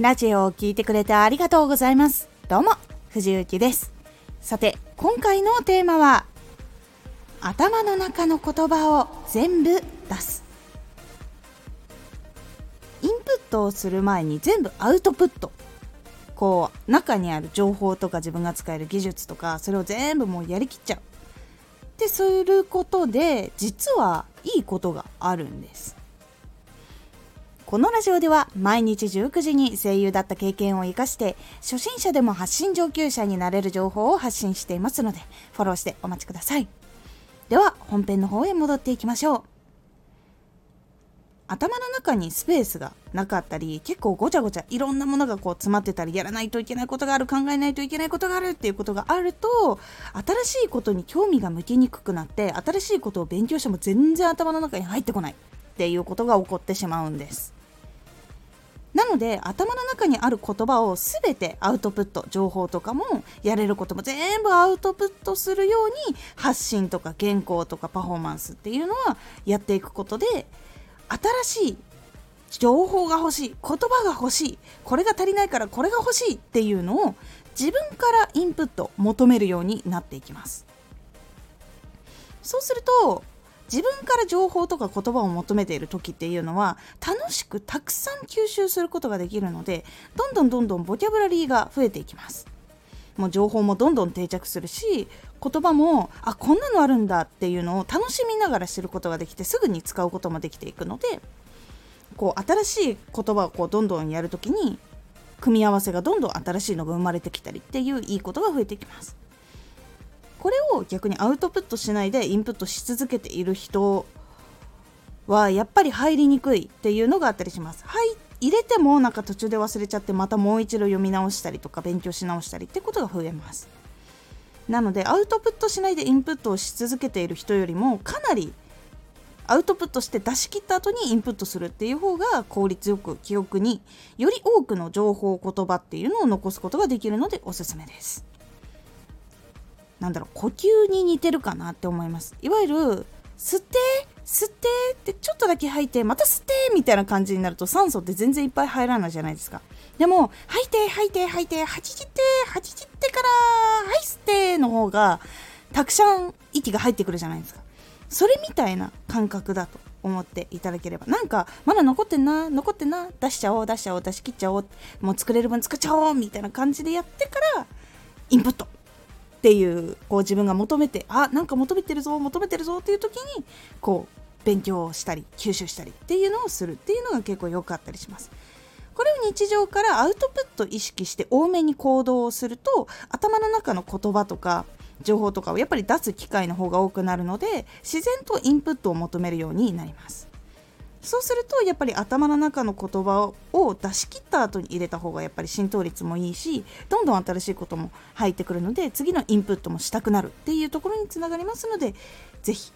ラジオを聴いてくれてありがとうございます。どうも、藤幸です。さて、今回のテーマは、頭の中の言葉を全部出す。インプットをする前に全部アウトプット。こう、中にある情報とか自分が使える技術とか、それを全部もうやりきっちゃう。ってすることで、実はいいことがあるんです。このラジオでは毎日19時に声優だった経験を生かして初心者でも発信上級者になれる情報を発信していますのでフォローしてお待ちください。では本編の方へ戻っていきましょう。頭の中にスペースがなかったり結構ごちゃごちゃいろんなものがこう詰まってたりやらないといけないことがある考えないといけないことがあるっていうことがあると新しいことに興味が向きにくくなって新しいことを勉強しても全然頭の中に入ってこないっていうことが起こってしまうんです。なので頭の中にある言葉を全てアウトプット情報とかもやれることも全部アウトプットするように発信とか原稿とかパフォーマンスっていうのはやっていくことで新しい情報が欲しい言葉が欲しいこれが足りないからこれが欲しいっていうのを自分からインプット求めるようになっていきます。そうすると自分から情報とか言葉を求めている時っていうのは楽しくたくさん吸収することができるのでどんどんどんどんボキャブラリーが増えていきます。もう情報もどんどん定着するし言葉もあこんなのあるんだっていうのを楽しみながら知ることができてすぐに使うこともできていくのでこう新しい言葉をこうどんどんやるときに組み合わせがどんどん新しいのが生まれてきたりっていういいことが増えていきます。これを逆にアウトプットしないでインプットし続けている人はやっぱり入りにくいっていうのがあったりします。はい、入れてもなんか途中で忘れちゃってまたもう一度読み直したりとか勉強し直したりってことが増えます。なのでアウトプットしないでインプットをし続けている人よりもかなりアウトプットして出し切った後にインプットするっていう方が効率よく記憶により多くの情報言葉っていうのを残すことができるのでおすすめです。なんだろう呼吸に似てるかなって思います。いわゆる吸って吸ってってちょっとだけ吐いてまた吸ってみたいな感じになると酸素って全然いっぱい入らないじゃないですか。でも吐いて吐いて吐いてはちじってはちじってからはい吸っての方がたくさん息が入ってくるじゃないですか。それみたいな感覚だと思っていただければ。なんかまだ残ってんな残ってんな出しちゃおう出しちゃおう出し切っちゃおうもう作れる分作っちゃおうみたいな感じでやってからインプット。っていうこう自分が求めてあなんか求めてるぞ求めてるぞっていう時にこう勉強したり吸収したりっていうのをするっていうのが結構良かったりします。これを日常からアウトプット意識して多めに行動をすると頭の中の言葉とか情報とかをやっぱり出す機会の方が多くなるので自然とインプットを求めるようになります。そうするとやっぱり頭の中の言葉を出し切った後に入れた方がやっぱり浸透率もいいしどんどん新しいことも入ってくるので次のインプットもしたくなるっていうところにつながりますので是非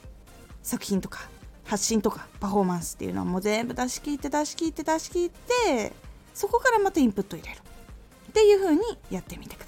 作品とか発信とかパフォーマンスっていうのはもう全部出し切って出し切って出し切ってそこからまたインプット入れるっていう風にやってみてください。